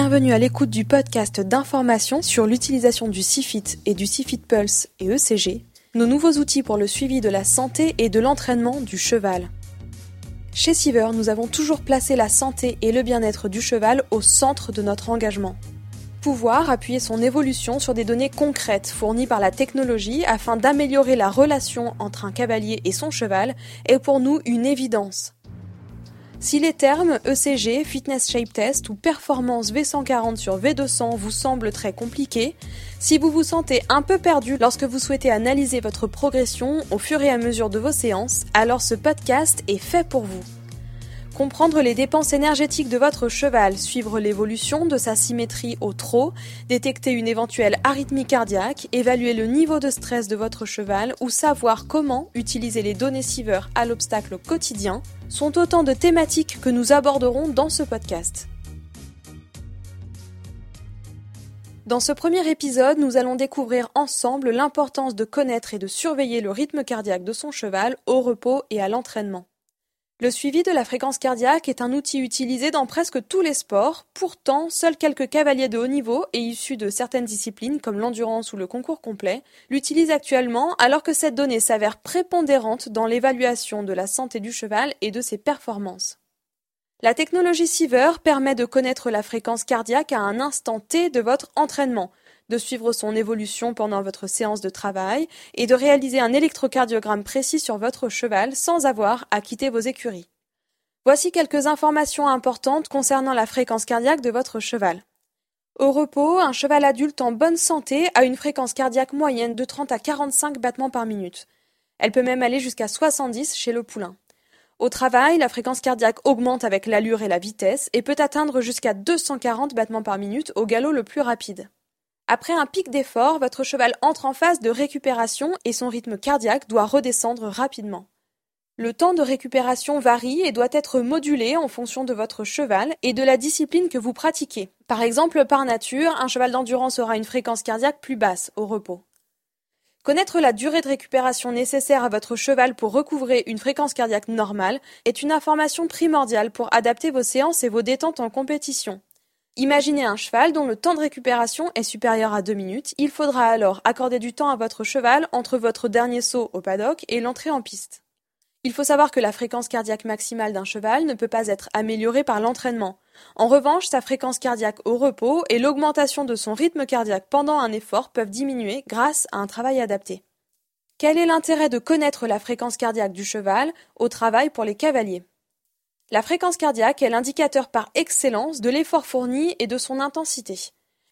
Bienvenue à l'écoute du podcast d'information sur l'utilisation du CIFIT et du CIFIT Pulse et ECG, nos nouveaux outils pour le suivi de la santé et de l'entraînement du cheval. Chez Siever, nous avons toujours placé la santé et le bien-être du cheval au centre de notre engagement. Pouvoir appuyer son évolution sur des données concrètes fournies par la technologie afin d'améliorer la relation entre un cavalier et son cheval est pour nous une évidence. Si les termes ECG, Fitness Shape Test ou Performance V140 sur V200 vous semblent très compliqués, si vous vous sentez un peu perdu lorsque vous souhaitez analyser votre progression au fur et à mesure de vos séances, alors ce podcast est fait pour vous. Comprendre les dépenses énergétiques de votre cheval, suivre l'évolution de sa symétrie au trot, détecter une éventuelle arythmie cardiaque, évaluer le niveau de stress de votre cheval ou savoir comment utiliser les données Siever à l'obstacle quotidien sont autant de thématiques que nous aborderons dans ce podcast. Dans ce premier épisode, nous allons découvrir ensemble l'importance de connaître et de surveiller le rythme cardiaque de son cheval au repos et à l'entraînement. Le suivi de la fréquence cardiaque est un outil utilisé dans presque tous les sports, pourtant seuls quelques cavaliers de haut niveau et issus de certaines disciplines comme l'endurance ou le concours complet l'utilisent actuellement alors que cette donnée s'avère prépondérante dans l'évaluation de la santé du cheval et de ses performances. La technologie Siever permet de connaître la fréquence cardiaque à un instant T de votre entraînement, de suivre son évolution pendant votre séance de travail et de réaliser un électrocardiogramme précis sur votre cheval sans avoir à quitter vos écuries. Voici quelques informations importantes concernant la fréquence cardiaque de votre cheval. Au repos, un cheval adulte en bonne santé a une fréquence cardiaque moyenne de 30 à 45 battements par minute. Elle peut même aller jusqu'à 70 chez le poulain. Au travail, la fréquence cardiaque augmente avec l'allure et la vitesse et peut atteindre jusqu'à 240 battements par minute au galop le plus rapide. Après un pic d'effort, votre cheval entre en phase de récupération et son rythme cardiaque doit redescendre rapidement. Le temps de récupération varie et doit être modulé en fonction de votre cheval et de la discipline que vous pratiquez. Par exemple, par nature, un cheval d'endurance aura une fréquence cardiaque plus basse au repos. Connaître la durée de récupération nécessaire à votre cheval pour recouvrer une fréquence cardiaque normale est une information primordiale pour adapter vos séances et vos détentes en compétition. Imaginez un cheval dont le temps de récupération est supérieur à deux minutes. Il faudra alors accorder du temps à votre cheval entre votre dernier saut au paddock et l'entrée en piste. Il faut savoir que la fréquence cardiaque maximale d'un cheval ne peut pas être améliorée par l'entraînement. En revanche, sa fréquence cardiaque au repos et l'augmentation de son rythme cardiaque pendant un effort peuvent diminuer grâce à un travail adapté. Quel est l'intérêt de connaître la fréquence cardiaque du cheval au travail pour les cavaliers? La fréquence cardiaque est l'indicateur par excellence de l'effort fourni et de son intensité.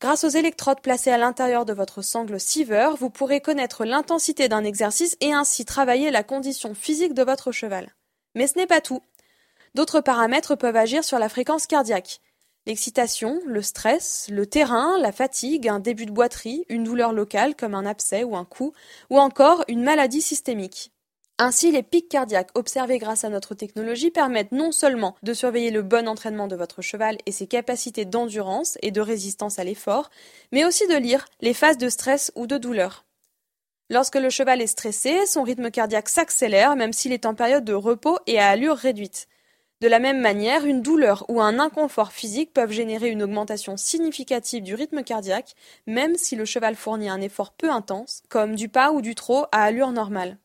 Grâce aux électrodes placées à l'intérieur de votre sangle Siever, vous pourrez connaître l'intensité d'un exercice et ainsi travailler la condition physique de votre cheval. Mais ce n'est pas tout. D'autres paramètres peuvent agir sur la fréquence cardiaque. L'excitation, le stress, le terrain, la fatigue, un début de boiterie, une douleur locale comme un abcès ou un coup, ou encore une maladie systémique. Ainsi, les pics cardiaques observés grâce à notre technologie permettent non seulement de surveiller le bon entraînement de votre cheval et ses capacités d'endurance et de résistance à l'effort, mais aussi de lire les phases de stress ou de douleur. Lorsque le cheval est stressé, son rythme cardiaque s'accélère même s'il est en période de repos et à allure réduite. De la même manière, une douleur ou un inconfort physique peuvent générer une augmentation significative du rythme cardiaque, même si le cheval fournit un effort peu intense, comme du pas ou du trot à allure normale.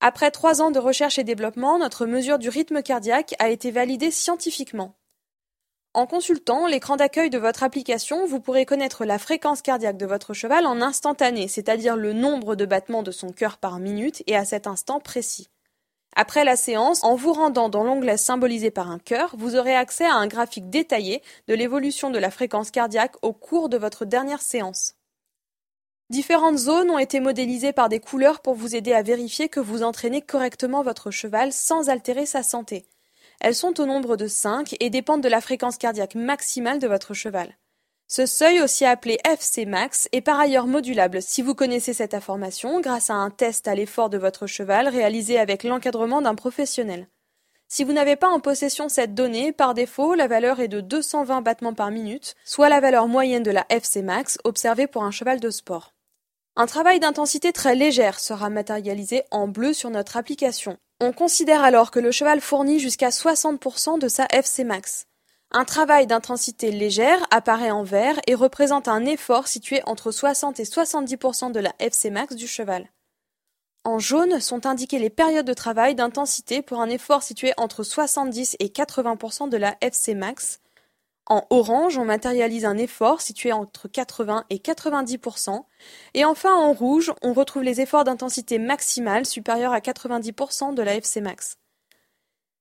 Après trois ans de recherche et développement, notre mesure du rythme cardiaque a été validée scientifiquement. En consultant l'écran d'accueil de votre application, vous pourrez connaître la fréquence cardiaque de votre cheval en instantané, c'est-à-dire le nombre de battements de son cœur par minute et à cet instant précis. Après la séance, en vous rendant dans l'onglet symbolisé par un cœur, vous aurez accès à un graphique détaillé de l'évolution de la fréquence cardiaque au cours de votre dernière séance. Différentes zones ont été modélisées par des couleurs pour vous aider à vérifier que vous entraînez correctement votre cheval sans altérer sa santé. Elles sont au nombre de 5 et dépendent de la fréquence cardiaque maximale de votre cheval. Ce seuil, aussi appelé FC max, est par ailleurs modulable si vous connaissez cette information grâce à un test à l'effort de votre cheval réalisé avec l'encadrement d'un professionnel. Si vous n'avez pas en possession cette donnée, par défaut, la valeur est de 220 battements par minute, soit la valeur moyenne de la FC max observée pour un cheval de sport. Un travail d'intensité très légère sera matérialisé en bleu sur notre application. On considère alors que le cheval fournit jusqu'à 60% de sa FC max. Un travail d'intensité légère apparaît en vert et représente un effort situé entre 60 et 70% de la FC max du cheval. En jaune sont indiquées les périodes de travail d'intensité pour un effort situé entre 70 et 80% de la FC max. En orange, on matérialise un effort situé entre 80 et 90%. Et enfin, en rouge, on retrouve les efforts d'intensité maximale supérieurs à 90% de la FC max.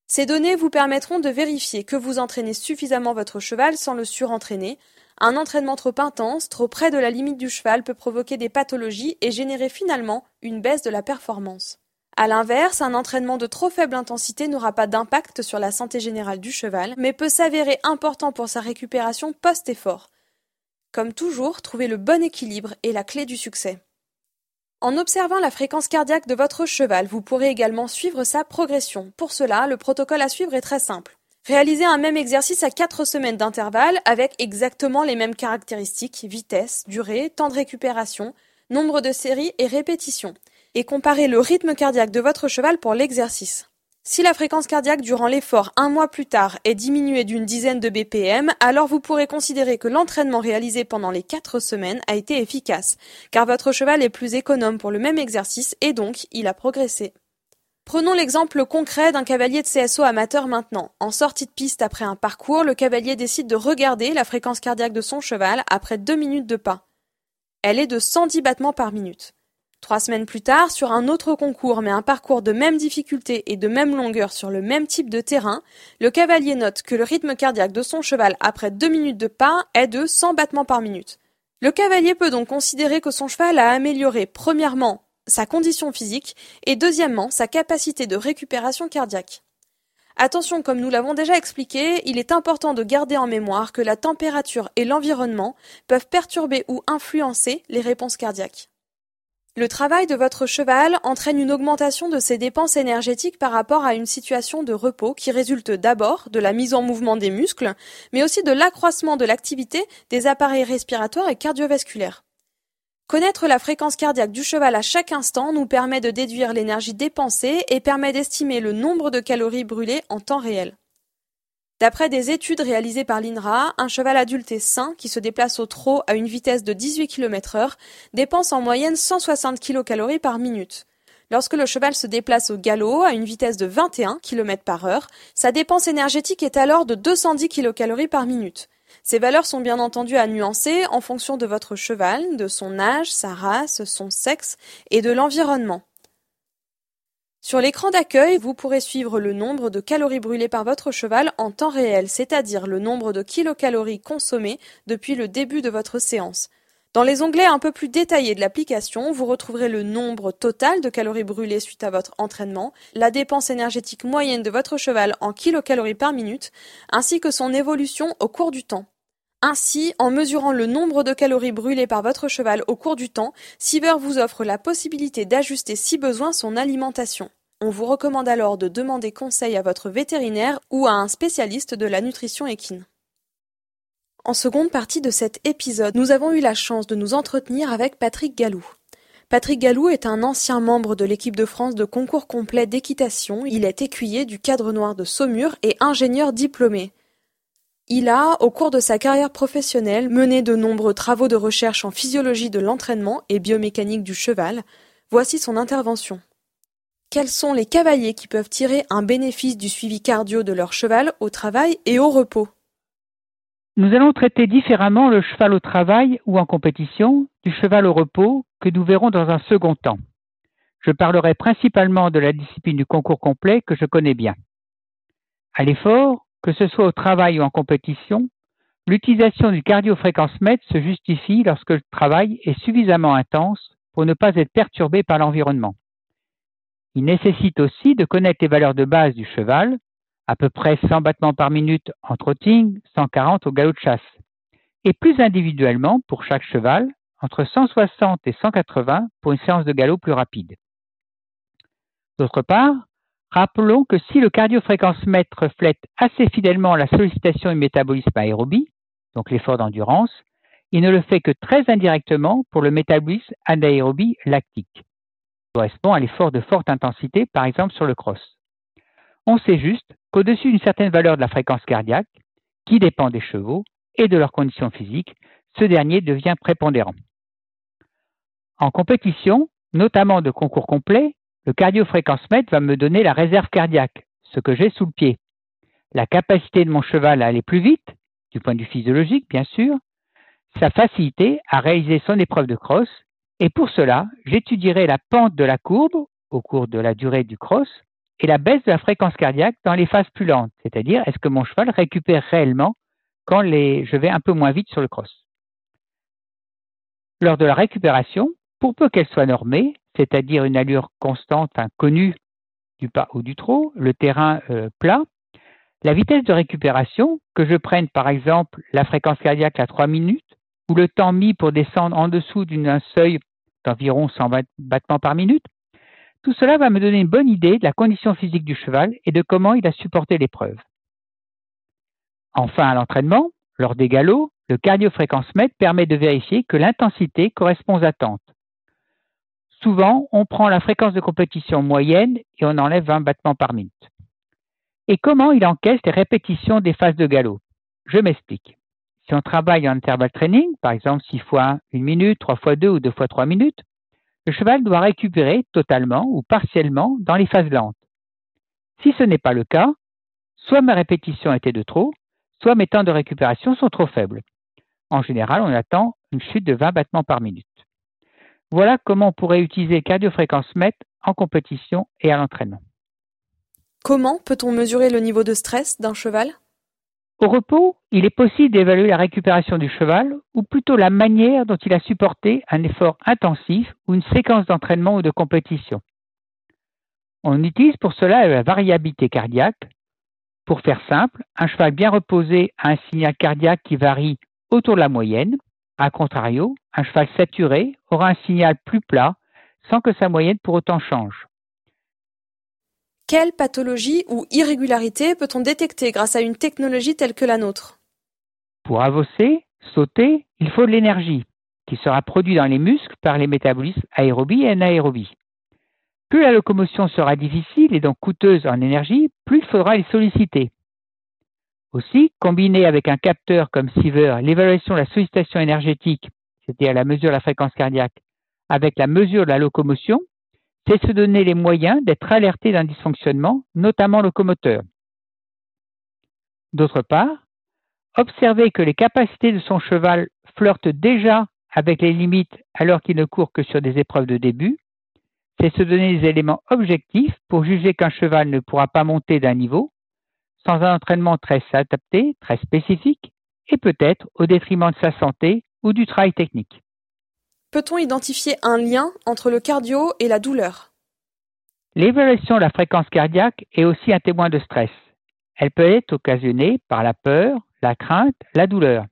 Ces données vous permettront de vérifier que vous entraînez suffisamment votre cheval sans le surentraîner. Un entraînement trop intense, trop près de la limite du cheval peut provoquer des pathologies et générer finalement une baisse de la performance. À l'inverse, un entraînement de trop faible intensité n'aura pas d'impact sur la santé générale du cheval, mais peut s'avérer important pour sa récupération post-effort. Comme toujours, trouver le bon équilibre est la clé du succès. En observant la fréquence cardiaque de votre cheval, vous pourrez également suivre sa progression. Pour cela, le protocole à suivre est très simple. Réalisez un même exercice à 4 semaines d'intervalle avec exactement les mêmes caractéristiques, vitesse, durée, temps de récupération, nombre de séries et répétitions, et comparez le rythme cardiaque de votre cheval pour l'exercice. Si la fréquence cardiaque durant l'effort un mois plus tard est diminuée d'une dizaine de BPM, alors vous pourrez considérer que l'entraînement réalisé pendant les 4 semaines a été efficace, car votre cheval est plus économe pour le même exercice et donc il a progressé. Prenons l'exemple concret d'un cavalier de CSO amateur maintenant. En sortie de piste après un parcours, le cavalier décide de regarder la fréquence cardiaque de son cheval après 2 minutes de pas. Elle est de 110 battements par minute. Trois semaines plus tard, sur un autre concours mais un parcours de même difficulté et de même longueur sur le même type de terrain, le cavalier note que le rythme cardiaque de son cheval après deux minutes de pas est de 100 battements par minute. Le cavalier peut donc considérer que son cheval a amélioré premièrement sa condition physique et deuxièmement sa capacité de récupération cardiaque. Attention, comme nous l'avons déjà expliqué, il est important de garder en mémoire que la température et l'environnement peuvent perturber ou influencer les réponses cardiaques. Le travail de votre cheval entraîne une augmentation de ses dépenses énergétiques par rapport à une situation de repos qui résulte d'abord de la mise en mouvement des muscles, mais aussi de l'accroissement de l'activité des appareils respiratoires et cardiovasculaires. Connaître la fréquence cardiaque du cheval à chaque instant nous permet de déduire l'énergie dépensée et permet d'estimer le nombre de calories brûlées en temps réel. D'après des études réalisées par l'INRA, un cheval adulte et sain qui se déplace au trot à une vitesse de 18 km heure dépense en moyenne 160 kcal par minute. Lorsque le cheval se déplace au galop à une vitesse de 21 km par heure, sa dépense énergétique est alors de 210 kcal par minute. Ces valeurs sont bien entendu à nuancer en fonction de votre cheval, de son âge, sa race, son sexe et de l'environnement. Sur l'écran d'accueil, vous pourrez suivre le nombre de calories brûlées par votre cheval en temps réel, c'est-à-dire le nombre de kilocalories consommées depuis le début de votre séance. Dans les onglets un peu plus détaillés de l'application, vous retrouverez le nombre total de calories brûlées suite à votre entraînement, la dépense énergétique moyenne de votre cheval en kilocalories par minute, ainsi que son évolution au cours du temps. Ainsi, en mesurant le nombre de calories brûlées par votre cheval au cours du temps, Siever vous offre la possibilité d'ajuster si besoin son alimentation. On vous recommande alors de demander conseil à votre vétérinaire ou à un spécialiste de la nutrition équine. En seconde partie de cet épisode, nous avons eu la chance de nous entretenir avec Patrick Gallou. Patrick Gallou est un ancien membre de l'équipe de France de concours complet d'équitation. Il est écuyer du cadre noir de Saumur et ingénieur diplômé. Il a, au cours de sa carrière professionnelle, mené de nombreux travaux de recherche en physiologie de l'entraînement et biomécanique du cheval. Voici son intervention. Quels sont les cavaliers qui peuvent tirer un bénéfice du suivi cardio de leur cheval au travail et au repos? Nous allons traiter différemment le cheval au travail ou en compétition du cheval au repos que nous verrons dans un second temps. Je parlerai principalement de la discipline du concours complet que je connais bien. À l'effort, que ce soit au travail ou en compétition, l'utilisation du cardiofréquence-mètre se justifie lorsque le travail est suffisamment intense pour ne pas être perturbé par l'environnement. Il nécessite aussi de connaître les valeurs de base du cheval, à peu près 100 battements par minute en trotting, 140 au galop de chasse, et plus individuellement pour chaque cheval, entre 160 et 180 pour une séance de galop plus rapide. D'autre part, rappelons que si le cardiofréquence-mètre reflète assez fidèlement la sollicitation du métabolisme aérobie, donc l'effort d'endurance, il ne le fait que très indirectement pour le métabolisme anaérobie lactique correspond à l'effort de forte intensité, par exemple sur le cross. On sait juste qu'au-dessus d'une certaine valeur de la fréquence cardiaque, qui dépend des chevaux et de leurs conditions physiques, ce dernier devient prépondérant. En compétition, notamment de concours complets, le cardiofréquencemètre va me donner la réserve cardiaque, ce que j'ai sous le pied, la capacité de mon cheval à aller plus vite, du point de vue physiologique bien sûr, sa facilité à réaliser son épreuve de cross, et pour cela, j'étudierai la pente de la courbe au cours de la durée du cross et la baisse de la fréquence cardiaque dans les phases plus lentes, c'est-à-dire est-ce que mon cheval récupère réellement quand je vais un peu moins vite sur le cross. Lors de la récupération, pour peu qu'elle soit normée, c'est-à-dire une allure constante, enfin connue du pas ou du trot, le terrain euh, plat, la vitesse de récupération, que je prenne par exemple la fréquence cardiaque à 3 minutes, ou le temps mis pour descendre en dessous d'un seuil d'environ 100 battements par minute, tout cela va me donner une bonne idée de la condition physique du cheval et de comment il a supporté l'épreuve. Enfin, à l'entraînement, lors des galops, le cardiofréquencemètre permet de vérifier que l'intensité correspond aux attentes. Souvent, on prend la fréquence de compétition moyenne et on enlève 20 battements par minute. Et comment il encaisse les répétitions des phases de galop Je m'explique. Si on travaille en intervalle training, par exemple 6 fois 1 minute, 3 fois 2 ou 2 fois 3 minutes, le cheval doit récupérer totalement ou partiellement dans les phases lentes. Si ce n'est pas le cas, soit ma répétition était de trop, soit mes temps de récupération sont trop faibles. En général, on attend une chute de 20 battements par minute. Voilà comment on pourrait utiliser cardiofréquence mètre en compétition et à l'entraînement. Comment peut-on mesurer le niveau de stress d'un cheval? Au repos, il est possible d'évaluer la récupération du cheval, ou plutôt la manière dont il a supporté un effort intensif ou une séquence d'entraînement ou de compétition. On utilise pour cela la variabilité cardiaque. Pour faire simple, un cheval bien reposé a un signal cardiaque qui varie autour de la moyenne. A contrario, un cheval saturé aura un signal plus plat sans que sa moyenne pour autant change. Quelle pathologie ou irrégularité peut-on détecter grâce à une technologie telle que la nôtre? Pour avancer, sauter, il faut de l'énergie, qui sera produite dans les muscles par les métabolismes aérobie et anaérobie. Plus la locomotion sera difficile et donc coûteuse en énergie, plus il faudra les solliciter. Aussi, combiné avec un capteur comme Siever, l'évaluation de la sollicitation énergétique, c'est-à-dire la mesure de la fréquence cardiaque, avec la mesure de la locomotion, c'est se donner les moyens d'être alerté d'un dysfonctionnement, notamment locomoteur. D'autre part, observer que les capacités de son cheval flirtent déjà avec les limites alors qu'il ne court que sur des épreuves de début, c'est se donner des éléments objectifs pour juger qu'un cheval ne pourra pas monter d'un niveau sans un entraînement très adapté, très spécifique, et peut-être au détriment de sa santé ou du travail technique. Peut-on identifier un lien entre le cardio et la douleur? L'évaluation de la fréquence cardiaque est aussi un témoin de stress. Elle peut être occasionnée par la peur, la crainte, la douleur.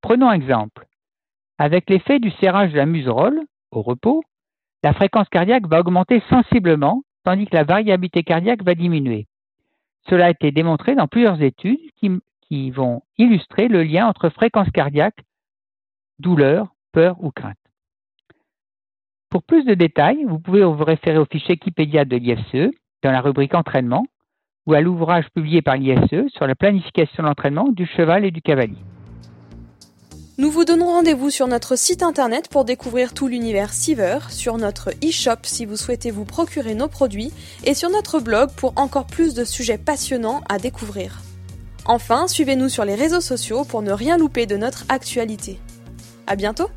Prenons un exemple. Avec l'effet du serrage de la muserolle, au repos, la fréquence cardiaque va augmenter sensiblement, tandis que la variabilité cardiaque va diminuer. Cela a été démontré dans plusieurs études qui, qui vont illustrer le lien entre fréquence cardiaque, douleur, peur ou crainte. Pour plus de détails, vous pouvez vous référer au fichier Wikipédia de l'IFCE dans la rubrique Entraînement ou à l'ouvrage publié par l'IFCE sur la planification de l'entraînement du cheval et du cavalier. Nous vous donnons rendez-vous sur notre site internet pour découvrir tout l'univers Siever, sur notre e-shop si vous souhaitez vous procurer nos produits et sur notre blog pour encore plus de sujets passionnants à découvrir. Enfin, suivez-nous sur les réseaux sociaux pour ne rien louper de notre actualité. À bientôt!